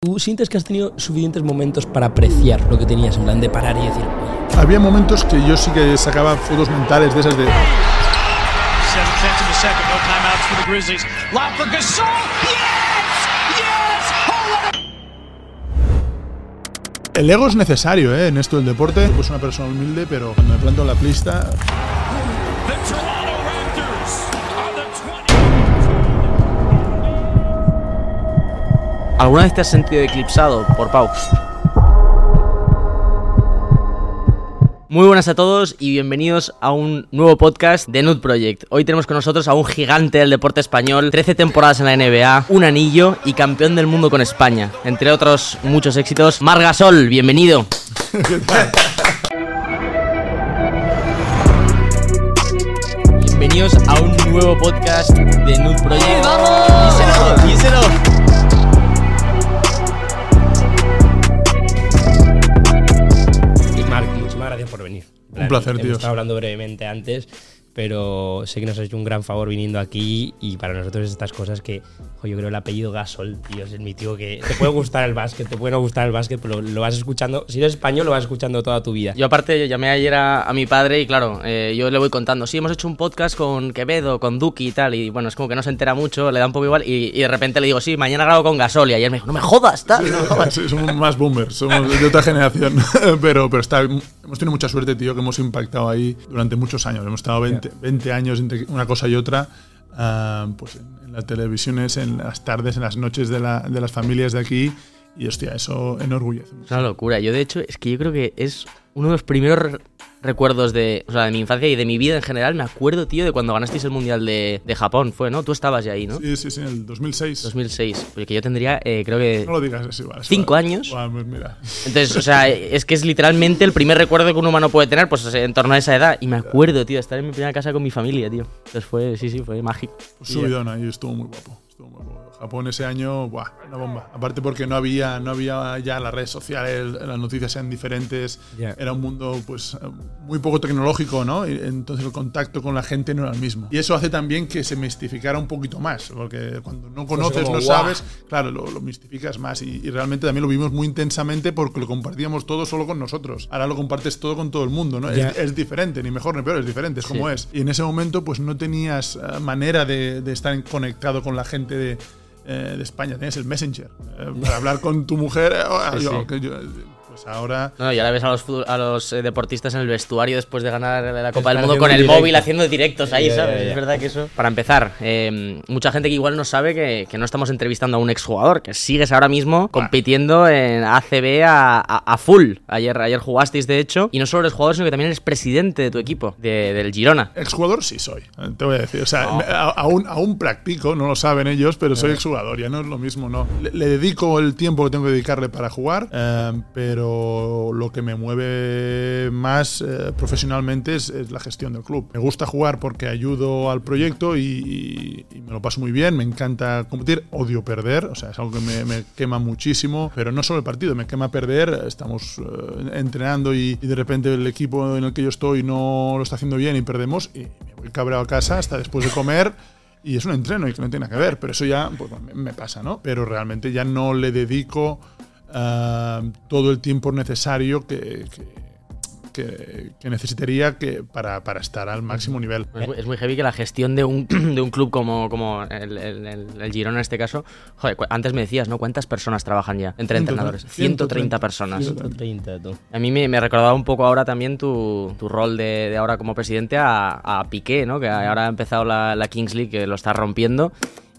¿Tú sientes que has tenido suficientes momentos para apreciar lo que tenías en plan de parar y decir, oye, Había momentos que yo sí que sacaba fotos mentales de esas de. Oh, El ego es necesario ¿eh? en esto del deporte. Pues una persona humilde, pero cuando me planto en la pista. ¿Alguna vez te has sentido eclipsado por Pau? Muy buenas a todos y bienvenidos a un nuevo podcast de Nude Project. Hoy tenemos con nosotros a un gigante del deporte español, 13 temporadas en la NBA, un anillo y campeón del mundo con España. Entre otros muchos éxitos, Margasol, bienvenido. Bienvenidos a un nuevo podcast de Nude Project. ¡Vamos! ¡Díselo! ¡Díselo! Un placer, tío. estado hablando brevemente antes, pero sé que nos has hecho un gran favor viniendo aquí y para nosotros es estas cosas que, jo, yo creo el apellido Gasol, tío, es mi tío que te puede gustar el básquet, te puede no gustar el básquet, pero lo vas escuchando, si eres español lo vas escuchando toda tu vida. Yo aparte yo llamé ayer a, a mi padre y claro, eh, yo le voy contando, sí, hemos hecho un podcast con Quevedo, con Duki y tal, y bueno, es como que no se entera mucho, le da un poco igual, y, y de repente le digo, sí, mañana grabo con Gasol, y ayer me dijo, no me jodas, tal, no me jodas. Sí, somos más boomers, somos de otra generación. pero pero está, hemos tenido mucha suerte, tío, que hemos impactado ahí durante muchos años. Hemos estado 20, 20 años entre una cosa y otra. ah, pues en, en las televisiones, en las tardes, en las noches de, la- de las familias de aquí. Y hostia, eso enorgullece. Es una locura, yo de hecho, es que yo creo que es uno de los primeros recuerdos de, o sea, de mi infancia y de mi vida en general, me acuerdo, tío, de cuando ganasteis el Mundial de, de Japón, fue, ¿no? Tú estabas ya ahí, ¿no? Sí, sí, sí, en el 2006. 2006, porque que yo tendría, eh, creo que... No lo digas, es igual. es ¿Cinco igual. años? Buah, pues mira. Entonces, o sea, es que es literalmente el primer recuerdo que un humano puede tener, pues en torno a esa edad. Y me acuerdo, tío, de estar en mi primera casa con mi familia, tío. Entonces fue, sí, sí, fue mágico. Pues subidón ahí, estuvo muy guapo. Estuvo muy guapo. Japón ese año, buah, una bomba. Aparte porque no había, no había ya las redes sociales, las noticias eran diferentes. Ya. Era un mundo pues muy poco tecnológico, ¿no? Y entonces el contacto con la gente no era el mismo. Y eso hace también que se mistificara un poquito más, porque cuando no conoces, como, no sabes, claro, lo, lo mistificas más. Y, y realmente también lo vimos muy intensamente porque lo compartíamos todo solo con nosotros. Ahora lo compartes todo con todo el mundo, ¿no? Ya. Es, es diferente, ni mejor ni peor, es diferente, es como es. Y en ese momento, pues no tenías eh, manera de, de estar conectado con la gente de, eh, de España. Tenías el Messenger. eh, para hablar con tu mujer. eh, Sí, yo- sí. que pues ahora. No, y ahora ves a los, a los eh, deportistas en el vestuario después de ganar la Copa del Mundo con el móvil haciendo directos ahí, Ya, ya, ¿sabes? ya. Es verdad que eso. Para empezar, eh, mucha gente que igual no sabe que, que no estamos entrevistando a un exjugador, que sigues ahora mismo compitiendo en ACB a, a- a full. Ayer, ayer jugasteis, de hecho, y no solo eres jugador, sino que también eres presidente de tu equipo, de- del Girona. Exjugador sí soy, eh, te voy a decir. O sea, aún, aún practico, no lo saben ellos, pero soy exjugador, ya no es lo mismo, ¿no? Le, le dedico el tiempo que tengo que dedicarle para jugar, eh, pero lo que me mueve más eh, profesionalmente es, es la gestión del club. Me gusta jugar porque ayudo al proyecto y, y- y me lo paso muy bien, me encanta competir, odio perder, o sea, es algo que me, me quema muchísimo, pero no solo el partido, me quema perder, estamos eh, entrenando y, y de repente el equipo en el que yo estoy no lo está haciendo bien y perdemos y me voy cabreado a casa hasta después de comer. Y es un entreno y que no tiene nada que ver, pero eso ya pues, me, me pasa, ¿no? Pero realmente ya no le dedico ah, todo el tiempo necesario que, que, que- que necesitaría que, para, para estar al máximo nivel. Es muy, es muy heavy que la gestión de un, de un club como, como el, el, el- Girona en este caso. Joder, antes me decías, ¿no? ¿Cuántas personas trabajan ya entre 130, entrenadores? 130 personas. 130, tú. A mí me, me recordaba un poco ahora también tu, tu rol de, de ahora como presidente a, a Piqué, ¿no? Que ahora ha empezado la, la Kings League, que lo está rompiendo.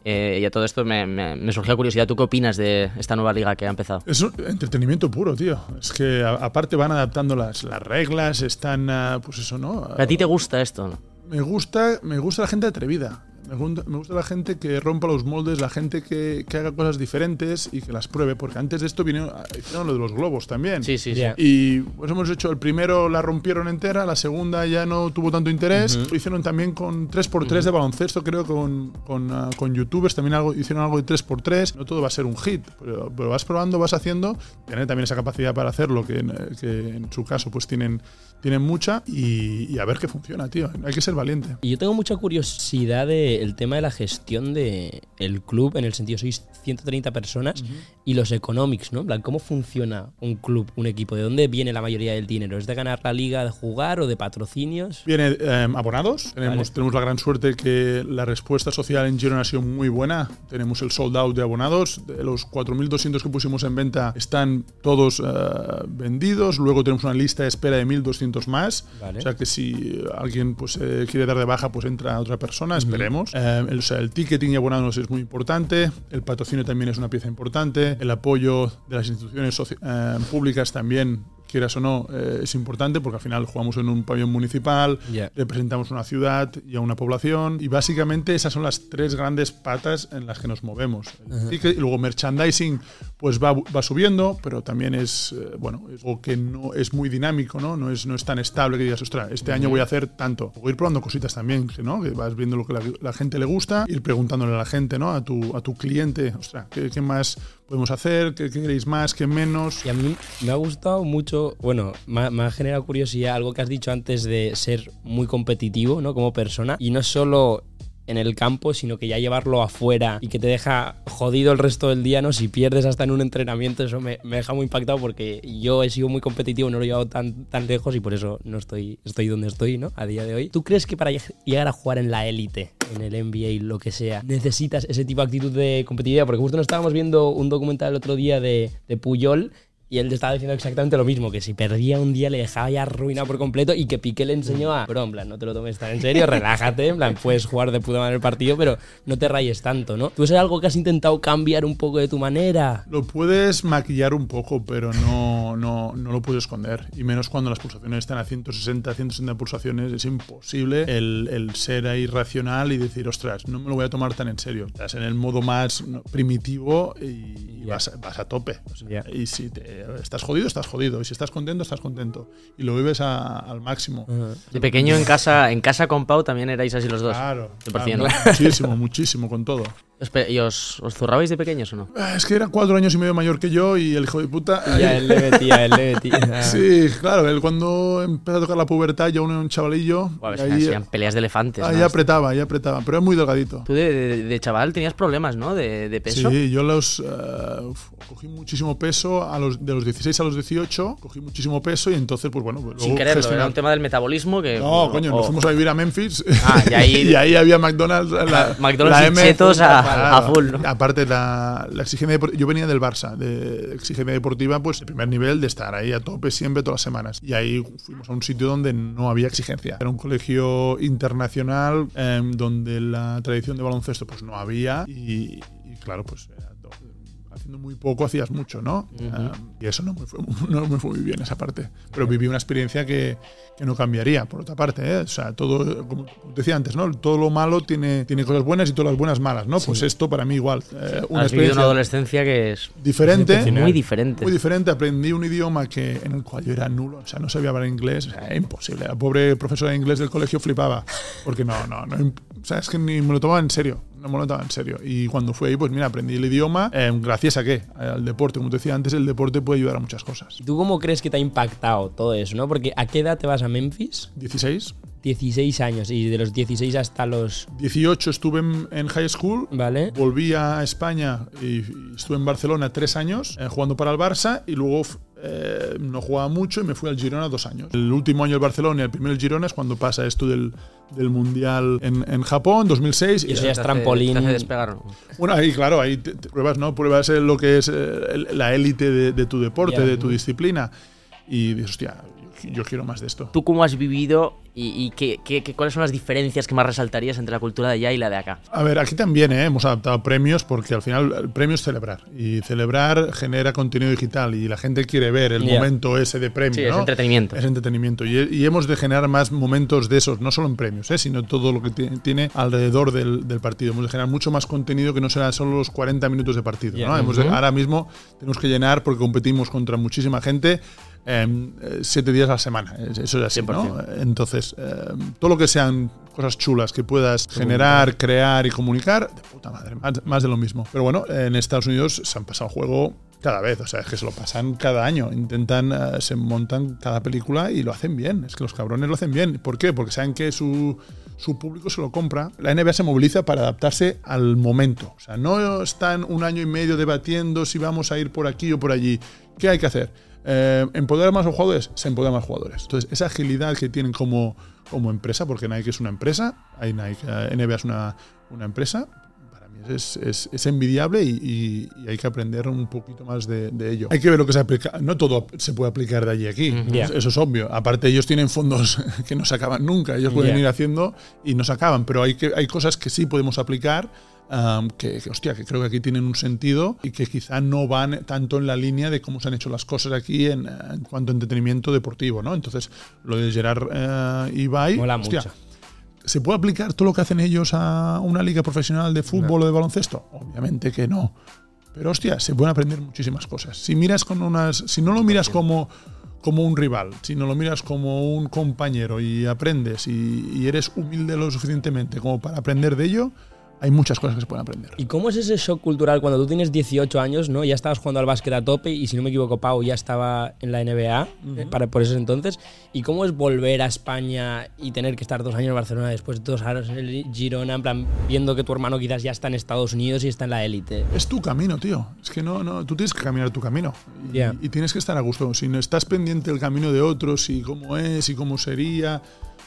Eh, y a todo esto me, me, me surgió curiosidad. ¿Tú qué opinas de esta nueva liga que ha empezado? Es un entretenimiento puro, tío. Es que a- aparte van adaptando las, las reglas, están, ah, pues eso, ¿no? ¿A ti te gusta esto? no? Me gusta, me gusta la gente atrevida. Me gusta, me gusta la gente que rompa los moldes, la gente que, que haga cosas diferentes y que las pruebe. Porque antes de esto vinieron, hicieron lo de los globos también. Sí, sí, sí. Ya. Y pues hemos hecho, el primero la rompieron entera, la segunda ya no tuvo tanto interés. Lo hicieron también con 3x3 de baloncesto, creo, con, con, ah, con youtubers también algo, hicieron algo de 3x3. No todo va a ser un hit, pero, pero vas probando, vas haciendo, tener también esa capacidad para hacerlo, que, que en su caso pues tienen, tienen mucha, y, y a ver qué funciona, tío. Hay que ser valiente. Y yo tengo mucha curiosidad de, sobre el tema de la gestión del el club, en el sentido, sois 130 personas, y los economics, ¿no? En plan, ¿cómo funciona un club, un equipo? ¿De dónde viene la mayoría del dinero? ¿Es de ganar la liga, de jugar o de patrocinios? Viene eh, abonados. Tenemos, tenemos la gran suerte que la respuesta social en Girona ha sido muy buena. Tenemos el sold out de abonados. De los 4.200 que pusimos en venta están todos eh, vendidos. Luego tenemos una lista de espera de 1.200 más. Vale. O sea que si alguien pues, eh, quiere dar de baja, pues entra otra persona, esperemos. Eh, el, o sea, el ticketing y abonados es muy importante. El patrocinio también es una pieza importante. El apoyo de las instituciones eh, públicas también quieras o no, eh, es importante porque al final jugamos en un pabellón municipal, Ya. representamos una ciudad y a una población y básicamente esas son las tres grandes patas en las que nos movemos. Y luego merchandising pues va, va subiendo, pero también es, eh, bueno, es algo que no es muy dinámico, ¿no? No es, no es tan estable que digas, ostras, este año voy a hacer tanto. O ir probando cositas también, que, ¿no? Que vas viendo lo que la, la gente le gusta, ir preguntándole a la gente, ¿no? A tu, a tu cliente, ostras, ¿qué, qué más podemos hacer? ¿Qué, queréis más? ¿Qué menos? Y a mí me ha gustado mucho, bueno, me me ha generado curiosidad algo que has dicho antes de ser muy competitivo, ¿no? Como persona. Y no solo en el campo, sino que ya llevarlo afuera y que te deja jodido el resto del día, ¿no? Si pierdes hasta en un entrenamiento, eso me, deja muy impactado porque yo he sido muy competitivo, no lo he llevado tan, tan lejos y por eso no estoy, estoy donde estoy, ¿no? A día de hoy. ¿Tú crees que para lleg- llegar a jugar en la élite, en el NBA, lo que sea, necesitas ese tipo de actitud de competitividad? Porque justo nos estábamos viendo un documental el otro día de, de Puyol y él te estaba diciendo exactamente lo mismo, que si perdía un día le dejaba ya arruinado por completo y que Piqué le enseñó a, bro, en plan, no te lo tomes tan en serio, relájate, en plan, puedes jugar de puta madre el partido, pero no te rayes tanto, ¿no? ¿Tú es algo que has intentado cambiar un poco de tu manera? Lo puedes maquillar un poco, pero no, no, no lo puedes esconder. Y menos cuando las pulsaciones están a 160, 160 pulsaciones. Es imposible el, el ser ahí racional y decir, ostras, no me lo voy a tomar tan en serio. Estás en el modo más primitivo y vas, a- vas a tope. O sea, Ya. Y si te- estás jodido, estás jodido. Y si estás contento, estás contento. Y lo vives a- al máximo. De pequeño en casa, en casa con Pau también erais así los dos. Claro, 100%. claro, muchísimo, muchísimo con todo. ¿Y os, os zurrabais de pequeños o no? Ah, Es que era cuatro años y medio mayor que yo y el hijo de puta. Ya, él le metía, él le metía. Sí, claro, él cuando empezó a tocar la pubertad, yo aún era un chavalillo. Buah, y es que ahí, serían peleas de elefantes. ahí ¿no? apretaba, ahí apretaba, pero era muy delgadito. Tú de, de- de chaval tenías problemas, ¿no? De, de peso. Sí, yo los uf, cogí muchísimo peso a los, de los 16 a los 18, cogí muchísimo peso y entonces, pues bueno, pues Sin quererlo, gestionar- era un tema del metabolismo que... No, coño, nos fuimos a vivir a Memphis Ah, y ahí- y ahí había McDonald's. La, McDonald's la y M chetos a- claro. a full, ¿no? Aparte, la, la exigencia yo venía del Barça, de exigencia deportiva, pues el primer nivel de estar ahí a tope siempre, todas las semanas. Y ahí fuimos a un sitio donde no había exigencia. Era un colegio internacional em, donde la tradición de baloncesto pues no había y, y claro, pues era haciendo muy poco hacías mucho, ¿no? Em, y eso no me, fue, no me fue muy bien esa parte. Pero viví una experiencia que, que no cambiaría, por otra parte. ¿eh? O sea, todo, como decía antes, ¿no? Todo lo malo tiene, tiene cosas buenas y todas las buenas malas, ¿no? Pues esto para mí igual. eh, una Has vivido una experiencia adolescencia que es diferente. muy diferente. Muy diferente, aprendí un idioma que, en el cual yo era nulo, o sea, no sabía hablar inglés, o sea, era imposible. La pobre profesora de inglés del colegio flipaba, porque no, no, no, o sea, es que ni me lo tomaba en serio, no me lo tomaba en serio. Y cuando fui ahí, pues mira, aprendí el idioma, eh, gracias a qué? Al deporte, como te decía antes, el deporte puede ayudar a muchas cosas. ¿Tú cómo crees que te ha impactado todo eso, no? Porque ¿a qué edad te vas a Memphis? 16, 16 años y de los 16 hasta los... 18 estuve en, en high school, ¿Vale? Volví a España y, estuve en Barcelona tres años eh, jugando para el Barça y luego eh, no jugaba mucho y me fui al Girona dos años. El último año el Barcelona y el primero el Girona es cuando pasa esto del, del Mundial en, en Japón, 2006. Y eso ya es trampolín. te hace despegar, ¿no? Bueno, ahí claro, ahí te- te pruebas, ¿no? Pruebas eh, lo que es eh, la élite de, de tu deporte, de tu disciplina. Y dices, hostia, yo quiero más de esto. ¿Tú cómo has vivido y, y qué, qué- qué- cuáles son las diferencias que más resaltarías entre la cultura de allá y la de acá? A ver, aquí también ¿eh? hemos adaptado premios porque al final el premio es celebrar. Y celebrar genera contenido digital y la gente quiere ver el momento ese de premio. Sí, es entretenimiento. Es entretenimiento. Y, y hemos de generar más momentos de esos, no solo en premios, ¿eh? sino todo lo que ti- tiene alrededor del, del partido. Hemos de generar mucho más contenido que no será solo los 40 minutos de partido. Ya. ¿no? Hemos de- Ujú. ahora mismo tenemos que llenar porque competimos contra muchísima gente. em, eh, siete días a la semana, Es- eso es así, ¿no? 100%. Entonces, em, todo lo que sean cosas chulas que puedas generar, crear y comunicar, de puta madre, más, más de lo mismo. Pero bueno, en Estados Unidos se han pasado juego cada vez, o sea, es que se lo pasan cada año, intentan, eh, se montan cada película y lo hacen bien, es que los cabrones lo hacen bien. ¿Por qué? Porque saben que su, su público se lo compra. La NBA se moviliza para adaptarse al momento, o sea, no están un año y medio debatiendo si vamos a ir por aquí o por allí. ¿Qué hay que hacer? Eh, ¿Empoderar más a los jugadores? Se empoderan más jugadores. Entonces, esa agilidad que tienen como, como empresa, porque Nike es una empresa, hay Nike, eh, NBA es una, una empresa, es, es, es envidiable y, y, hay que aprender un poquito más de, de, ello. Hay que ver lo que se aplica. No todo se puede aplicar de allí a aquí. Mm, yeah. Eso es obvio. Aparte, ellos tienen fondos que no se acaban nunca. Ellos pueden Yeah. ir haciendo y no se acaban. Pero hay, que, hay cosas que sí podemos aplicar. Um, que, que, hostia, que creo que aquí tienen un sentido y que quizá no van tanto en la línea de cómo se han hecho las cosas aquí en, en cuanto a entretenimiento deportivo, ¿no? Entonces, lo de Gerard eh, Ibai, Mola hostia, mucho. ¿Se puede aplicar todo lo que hacen ellos a una liga profesional de fútbol o de baloncesto? Obviamente que no. Pero hostia, se pueden aprender muchísimas cosas. Si miras con unas. Si no lo miras como, como un rival, si no lo miras como un compañero y aprendes y, y eres humilde lo suficientemente como para aprender de ello, hay muchas cosas que se pueden aprender. ¿Y cómo es ese shock cultural cuando tú tienes 18 años, ¿no? Ya estabas jugando al básquet a tope y si no me equivoco, Pau ya estaba en la NBA eh, para, por ese entonces. ¿Y cómo es volver a España y tener que estar dos años en Barcelona después dos años en el Girona, en plan, viendo que tu hermano quizás ya está en Estados Unidos y está en la élite? Es tu camino, tío. Es que no, no, tú tienes que caminar tu camino. Y, Yeah. y tienes que estar a gusto. Si no estás pendiente del camino de otros y cómo es y cómo sería,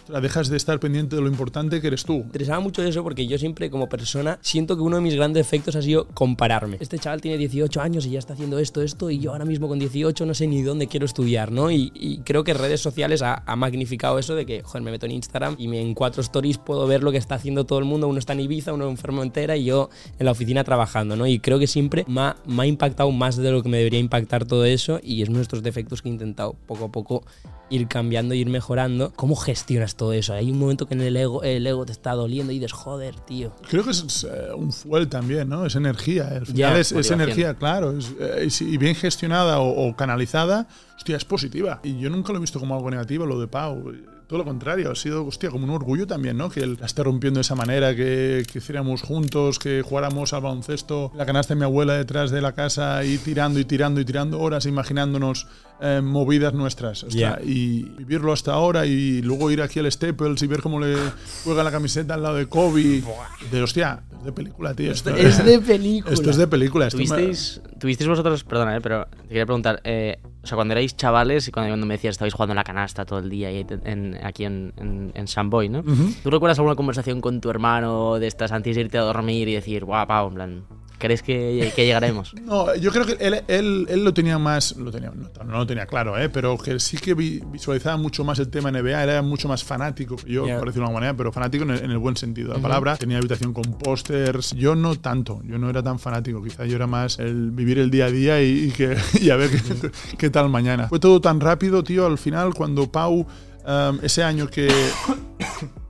o sea, dejas de estar pendiente de lo importante que eres tú. Me interesaba mucho eso porque yo siempre como persona siento que uno de mis grandes efectos ha sido compararme. Este chaval tiene 18 años y ya está haciendo esto, esto y yo ahora mismo con 18 no sé ni dónde quiero estudiar, ¿no? Y, creo que redes sociales ha, magnificado eso de que, joder, me meto en Instagram y en cuatro stories puedo ver lo que está haciendo todo el mundo. Uno está en Ibiza, uno en Formentera y yo en la oficina trabajando, ¿no? Y creo que siempre me ha, me ha impactado más de lo que me debería impactar todo eso y es estos defectos que he intentado poco a poco ir cambiando, ir mejorando. ¿Cómo gestionas todo eso? Hay un momento que en el ego, el ego te está doliendo y dices, joder, tío. Creo que es eh, un fuel también, ¿no? Es energía. Al final Ya, es, es energía, claro. Es, eh, y bien gestionada o, o, canalizada, hostia, es positiva. Y yo nunca lo he visto como algo negativo, lo de Pau. Todo lo contrario, ha sido, hostia, como un orgullo también, ¿no? Que él la esté rompiendo de esa manera, que, que hiciéramos juntos, que jugáramos al baloncesto, la canasta de mi abuela detrás de la casa y tirando y tirando y tirando horas, imaginándonos eh, movidas nuestras. Hostia, Yeah. Y vivirlo hasta ahora y luego ir aquí al Staples y ver cómo le juega la camiseta al lado de Kobe. De hostia, es de película, tío. Esto, Es de película. Esto es de película. Esto me- ¿Tuvisteis, tuvisteis vosotros, perdona, eh, pero te quería preguntar, eh, o sea, cuando erais chavales y cuando, cuando me decías estabais jugando en la canasta todo el día y en- aquí en, en, en San Boy, ¿no? ¿Tú recuerdas alguna conversación con tu hermano de estas antes de irte a dormir y decir, guau, en plan, ¿crees que, que llegaremos? No, yo creo que él, él, él lo tenía más, lo tenía, no, no lo tenía claro, ¿eh? pero que sí que vi- visualizaba mucho más el tema NBA, era mucho más fanático que yo, Yeah. por decirlo de alguna manera, pero fanático en el, en el buen sentido de la palabra. Tenía habitación con pósters, yo no tanto, yo no era tan fanático, quizá yo era más el vivir el día a día y, y que, y a ver qué, qué tal mañana. Fue todo tan rápido, tío, al final cuando Pau, um, ese año que,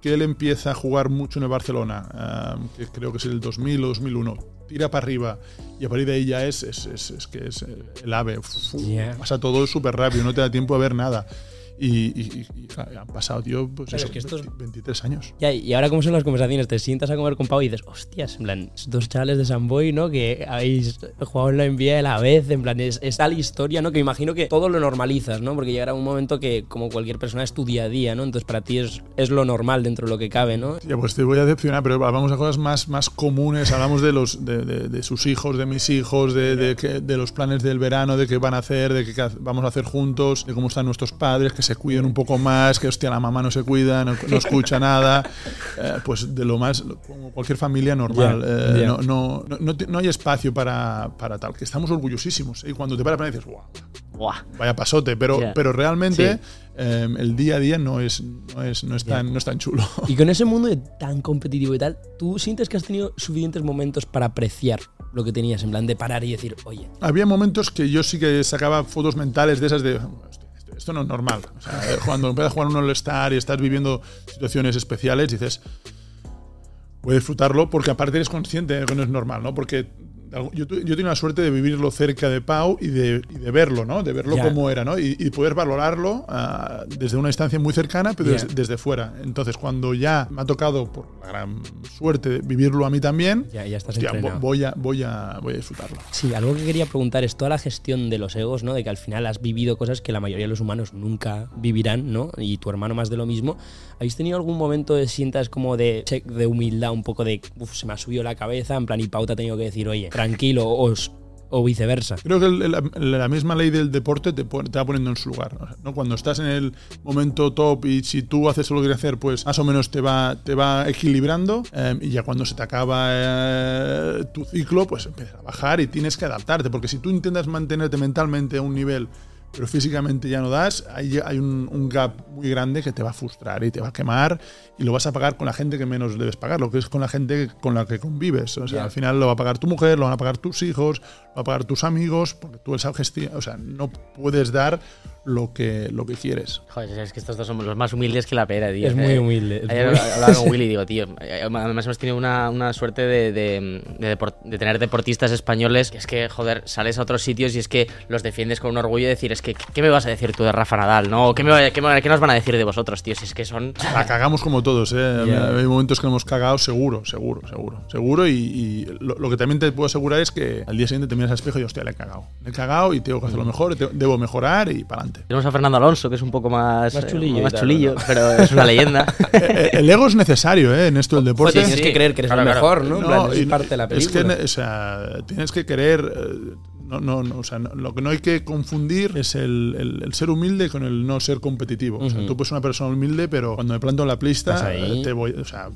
que él empieza a jugar mucho en el Barcelona, um, que creo que es el 2000 o 2001, tira para arriba y a partir de ahí ya es, es, es, es que es eh, el ave. Fu, Yeah. Pasa todo súper rápido, no te da tiempo a ver nada. Y, y- y- han pasado, tío, pues Claro, eso, es que estos- 20 23 años. Ya, y ahora, ¿cómo son las conversaciones? Te sientas a comer con Pau y dices, hostias, en plan, dos chavales de San Boy, ¿no? Que habéis jugado en la NBA a la vez, en plan, es, es tal historia, ¿no? Que imagino que todo lo normalizas, ¿no? Porque llegará un momento que, como cualquier persona, es tu día a día, ¿no? Entonces, para ti es, es lo normal dentro de lo que cabe, ¿no? Ya, pues te voy a decepcionar, pero hablamos de cosas más, más comunes. Hablamos de los de, de- de sus hijos, de mis hijos, de, de, que- de los planes del verano, de qué van a hacer, de qué vamos a hacer juntos, de cómo están nuestros padres, que se cuiden un poco más, que hostia, la mamá no se cuida, no, no escucha nada. Eh, pues de lo más, como cualquier familia normal. Ya, Eh, ya. no, no, no, no hay espacio para, para tal, que estamos orgullosísimos. ¿eh? Y cuando te paras dices, guau, Buah. vaya pasote, pero, Ya. pero realmente Sí. eh, el día a día no es, no es, no es, tan, no es tan chulo. Y con ese mundo de tan competitivo y tal, ¿tú sientes que has tenido suficientes momentos para apreciar lo que tenías, en plan, de parar y decir, oye, Había momentos que yo sí que sacaba fotos mentales de esas de. "Hostia, esto, no es normal. O sea, eh, cuando empiezas a jugar un All-Star y estás viviendo situaciones especiales, dices. Voy disfrutarlo porque aparte eres consciente de que no es normal, ¿no? Porque yo, yo tengo la suerte de vivirlo cerca de Pau y de, y de verlo, ¿no? De verlo Ya. como era, ¿no? Y, y poder valorarlo ah, desde una distancia muy cercana, pero Ya. desde, desde fuera. Entonces, cuando ya me ha tocado, por la gran suerte, de vivirlo a mí también, Ya, ya estás hostia, voy, a, voy, a, voy a disfrutarlo. Sí, algo que quería preguntar es toda la gestión de los egos, ¿no? De que al final has vivido cosas que la mayoría de los humanos nunca vivirán, ¿no? Y tu hermano más de lo mismo. ¿Habéis tenido algún momento de sientas como de check de humildad, un poco de, uff, se me ha subido la cabeza, en plan, y pauta ha tenido que decir, oye, tranquilo, o, o viceversa? Creo que la, misma ley del deporte te, te va poniendo en su lugar. ¿no? Cuando estás en el momento top y si tú haces lo que quieres hacer, pues más o menos te va, te va equilibrando. eh, y ya cuando se te acaba eh, tu ciclo, pues empiezas a bajar y tienes que adaptarte. Porque si tú intentas mantenerte mentalmente a un nivel pero físicamente ya no das, hay, hay un, un gap muy grande que te va a frustrar y te va a quemar y lo vas a pagar con la gente que menos debes pagar, lo que es con la gente con la que convives. O sea, al final lo va a pagar tu mujer, lo van a pagar tus hijos, lo va a pagar tus amigos, porque tú esa gestión, o sea, no puedes dar lo que, lo que quieres. Joder, es que estos dos somos los más humildes que la pera, tío. Es muy Eh, humilde, Ayer muy- hablaba con Willy y digo, tío, además hemos tenido una, una suerte de, de- de tener deportistas españoles que es que, joder, sales a otros sitios y es que los defiendes con un orgullo y decir, es que, ¿qué me vas a decir tú de Rafa Nadal? ¿no? ¿O ¿Qué, me, va- qué, me- qué nos van a decir de vosotros, tío? Si es que son... La cagamos como todos, ¿eh? Hay momentos que hemos cagado seguro, seguro, seguro. Seguro y, y lo, lo que también te puedo asegurar es que al día siguiente te miras al espejo y hostia, le he cagado. Le he cagado y tengo que hacer lo mejor, te- debo mejorar y para adelante. Tenemos a Fernando Alonso, que es un poco más... Más eh, chulillo y más tal, chulillo, ¿no? pero es una leyenda. Eh, El ego es necesario, ¿eh? En esto del deporte. Joder, tienes que creer que eres Claro, el claro. mejor, ¿no? En plan, No, es parte de la Es que, película. o sea, tienes que eh, No, no, no, o sea, no- lo que no hay que confundir es el, el- el ser humilde con el no ser competitivo. O sea, tú puedes ser una persona humilde, pero cuando me planto en la pista, eh, te voy. O sea,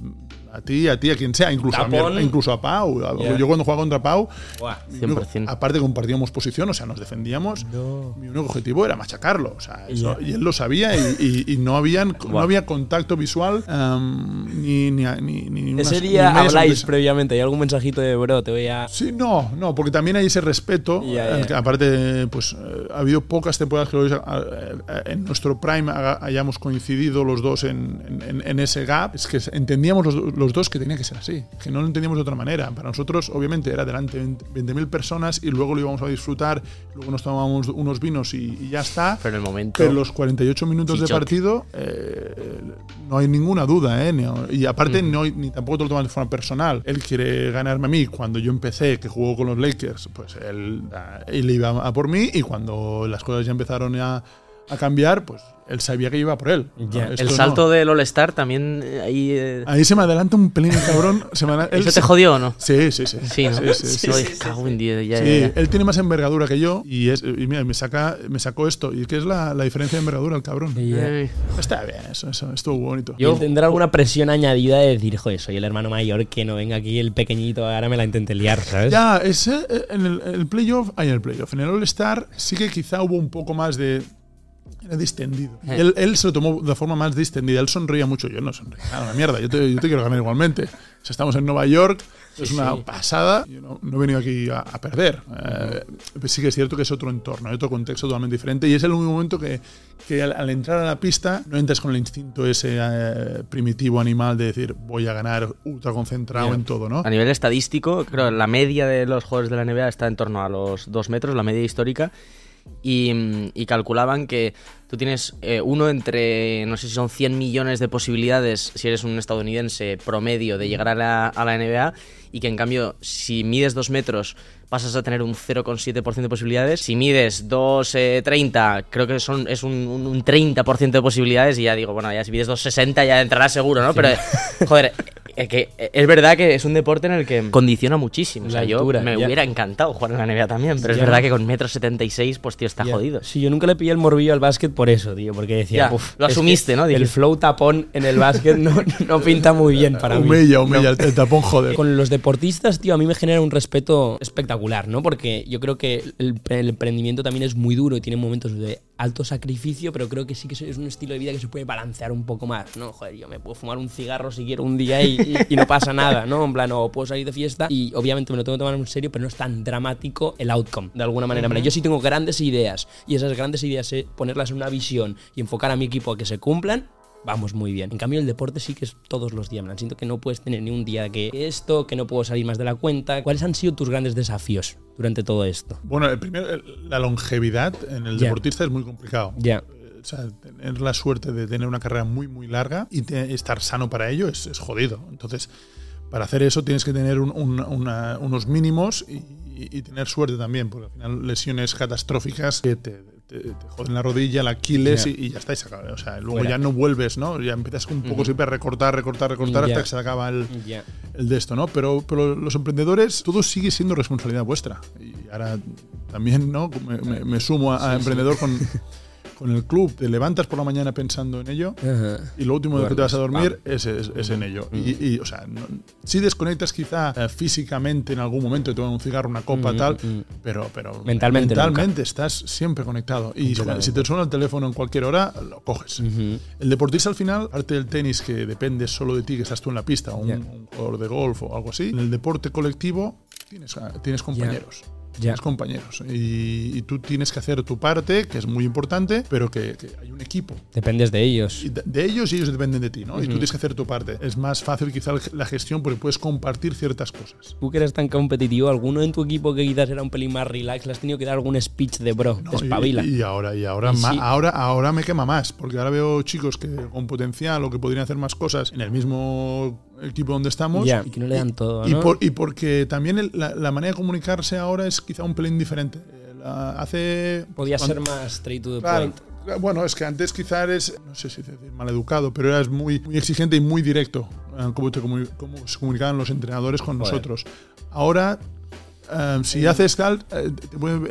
a ti, a ti, a quien sea, incluso a, mi- incluso a Pau. Yo cuando jugaba contra Pau, Buah. mi único- 100%. aparte compartíamos posición, o sea, nos defendíamos. No. Mi único objetivo era machacarlo. O sea, eso- y él lo sabía y, y- y no, habían, no había contacto visual em, ni, ni, ni, ni unas- Ese ni día habláis previamente, hay algún mensajito de bro, te voy a. Sí, no, no, porque también hay ese respeto. Que aparte, pues eh, ha habido pocas temporadas que en nuestro prime hayamos coincidido los dos en, en- en ese gap. Es que entendíamos los, los dos que tenía que ser así, que no lo entendíamos de otra manera. Para nosotros, obviamente, era delante de 20.000 personas y luego lo íbamos a disfrutar, luego nos tomábamos unos vinos y, y ya está. Pero en el momento... Pero los 48 minutos de partido eh, no hay ninguna duda, ¿eh? Y aparte, no hay- ni tampoco te lo tomas de forma personal. Él quiere ganarme a mí. Cuando yo empecé, que jugó con los Lakers, pues él, ah, él iba a por mí. Y cuando las cosas ya empezaron a, a cambiar, pues él sabía que iba por él. Ya. No, El salto no. del All-Star también eh, ahí... eh, Ahí se me adelanta un pelín, el cabrón. Se me adela- él ¿Eso se- te jodió o no? Sí, sí, sí. Sí, él tiene más envergadura que yo y, es, y mira, me, saca, me sacó esto. ¿Y qué es la, la diferencia de envergadura, el cabrón? Ay. Está bien, eso, eso estuvo bonito. Yo tendré alguna presión añadida de decir, joder, soy el hermano mayor, que no venga aquí el pequeñito, ahora me la intente liar, ¿sabes? Ya, ese, eh, en el, el playoff, hay en el playoff, en el All-Star sí que quizá hubo un poco más de... Era distendido. Eh. Él, él se lo tomó de forma más distendida. Él sonreía mucho. Yo no sonreía. Nada, una mierda. Yo te, yo te quiero ganar igualmente. O sea, estamos en Nueva York. es una pasada. Yo no, no he venido aquí a, a perder. Eh, pues sí que es cierto que es otro entorno, otro contexto totalmente diferente. Y es el único momento que, que al, al entrar a la pista no entras con el instinto ese eh, primitivo animal de decir voy a ganar ultra concentrado en todo, ¿no? A nivel estadístico, creo que la media de los jugadores de la NBA está en torno a los 2 metros, la media histórica. Y, y calculaban que tú tienes eh, uno entre, no sé si son 100 millones de posibilidades, si eres un estadounidense promedio, de llegar a la, a la NBA. Y que en cambio, si mides 2 metros, pasas a tener un 0,7% de posibilidades. Si mides 2,30, creo que son, es un, un- un 30% de posibilidades. Y ya digo, bueno, ya si mides 2,60 ya entrarás seguro, ¿no? Pero, joder, es que es verdad que es un deporte en el que condiciona muchísimo. O sea, yo altura, me ya. hubiera encantado jugar en la NBA también, pero es verdad que con metro 76, pues tío, está Ya. jodido. Sí, yo nunca le pillé el morbillo al básquet por eso, tío, porque decía, Ya, "Uf, lo asumiste, ¿no? El flow tapón en el básquet no, no pinta muy bien para mí. Humilla, humilla, el, el tapón joder. Con los deportistas, tío, a mí me genera un respeto espectacular, ¿no? Porque yo creo que el, el emprendimiento también es muy duro y tiene momentos de alto sacrificio, pero creo que sí que es un estilo de vida que se puede balancear un poco más, ¿no? Joder, yo me puedo fumar un cigarro si quiero un día y, y- y no pasa nada, ¿no? En plan, o puedo salir de fiesta y obviamente me lo tengo que tomar en serio, pero no es tan dramático el outcome, de alguna manera. Yo sí tengo grandes ideas y esas grandes ideas, eh, ponerlas en una visión y enfocar a mi equipo a que se cumplan, vamos muy bien. En cambio, el deporte sí que es todos los días. Me siento que no puedes tener ni un día que esto, que no puedo salir más de la cuenta. ¿Cuáles han sido tus grandes desafíos durante todo esto? Bueno, el primero, la longevidad en el deportista es muy complicado. Ya. Eh, O sea, tener la suerte de tener una carrera muy, muy larga y te- estar sano para ello es, es jodido. Entonces, para hacer eso tienes que tener un- un- una- unos mínimos y, y- y tener suerte también, porque al final lesiones catastróficas que te, te- te joden la rodilla, la Aquiles y, y ya está, y se acaba. O sea, luego Fuera. ya no vuelves, ¿no? Ya empiezas un poco siempre a recortar, recortar, recortar hasta que se acaba el, el de esto, ¿no? Pero, pero los emprendedores, todo sigue siendo responsabilidad vuestra. Y ahora también, ¿no? Me, me- me sumo a, a emprendedor con, con el club. Te levantas por la mañana pensando en ello Ajá. y lo último de lo que te vas a Duermes, dormir es, es- es en ello. Y, y, o sea, no- si desconectas quizá eh, físicamente en algún momento, te tomas un cigarro, una copa, Mm, tal, mm. pero, pero Mentalmente mentalmente estás siempre conectado. Y si te suena el teléfono en cualquier hora, lo coges. El deportista al final, aparte del tenis que depende solo de ti, que estás tú en la pista, o un, un jugador de golf o algo así, en el deporte colectivo tienes, tienes compañeros. Ya. Tienes compañeros. Y, y tú tienes que hacer tu parte, que es muy importante, pero que, que hay un equipo. Dependes de ellos. Y de, de ellos y ellos dependen de ti, ¿no? Y tú tienes que hacer tu parte. Es más fácil quizá la gestión porque puedes compartir ciertas cosas. Tú que eres tan competitivo, ¿alguno en tu equipo que quizás era un pelín más relax, le has tenido que dar algún speech de bro? ¿no? espabila. Y, y ahora, y ahora, ma- sí. ahora, ahora me quema más, porque ahora veo chicos que con potencial o que podrían hacer más cosas en el mismo equipo donde estamos. Ya, y que no le dan todo, Y, ¿no? por- y porque también el- la, la manera de comunicarse ahora es quizá un pelín diferente. Eh, la- hace. Podía ser cuando- más straight to the Claro, point. Bueno, es que antes quizá eres, no sé si decir mal educado, pero eras muy, muy exigente y muy directo en cómo, te comuni- cómo se comunicaban los entrenadores con Joder. nosotros. Ahora, eh, si haces tal, eh,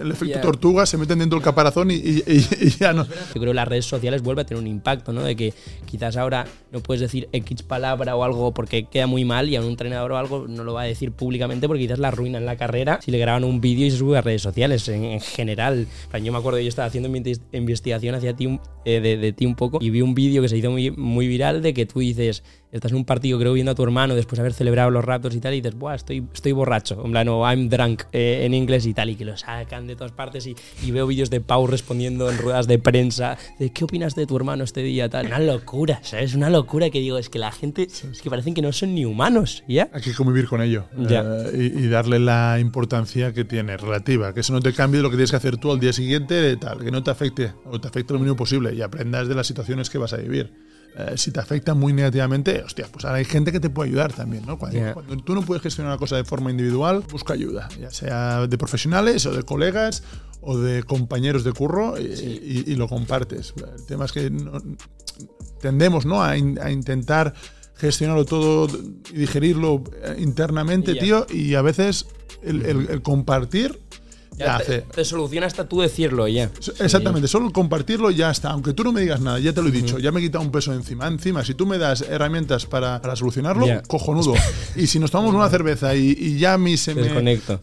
el efecto tortuga, se meten dentro del caparazón y, y- y- y ya no. Yo creo que las redes sociales vuelve a tener un impacto, ¿no? De que quizás ahora no puedes decir X palabra o algo porque queda muy mal y a un entrenador o algo no lo va a decir públicamente porque quizás la arruina en la carrera si le graban un vídeo y se sube a redes sociales en, en general. Yo me acuerdo, yo estaba haciendo mi inves- investigación hacia ti un- eh, de, de ti un poco y vi un vídeo que se hizo muy, muy viral de que tú dices, estás en un partido creo viendo a tu hermano después de haber celebrado los ratos y tal y dices, Buah, estoy, estoy borracho, en plan, o I'm drunk eh, en inglés y tal, y que lo sacan de todas partes y, y veo vídeos de Pau respondiendo en ruedas de prensa de qué opinas de tu hermano este día tal. Una locura, ¿sabes? Una locura que digo, es que la gente es que parecen que no son ni humanos, ¿ya? Hay que convivir con ello Ya. eh, y, y darle la importancia que tiene, relativa, que eso no te cambie lo que tienes que hacer tú al día siguiente, tal, que no te afecte o te afecte lo mínimo posible y aprendas de las situaciones que vas a vivir. Eh, si te afecta muy negativamente, hostia, pues ahora hay gente que te puede ayudar también, ¿no? Cuando, tú no puedes gestionar una cosa de forma individual, busca ayuda, ya sea de profesionales o de colegas o de compañeros de curro y, y- y lo compartes. El tema es que no- tendemos ¿no? a, in- a intentar gestionarlo todo y digerirlo eh, internamente, tío, y a veces el, el- el compartir ya, te, hace. te soluciona hasta tú decirlo, ya. Exactamente, solo compartirlo ya está. Aunque tú no me digas nada, ya te lo he dicho, ya me he quitado un peso encima. Encima, si tú me das herramientas para, para solucionarlo, Ya. cojonudo. Y si nos tomamos una cerveza y, y ya a mí se me,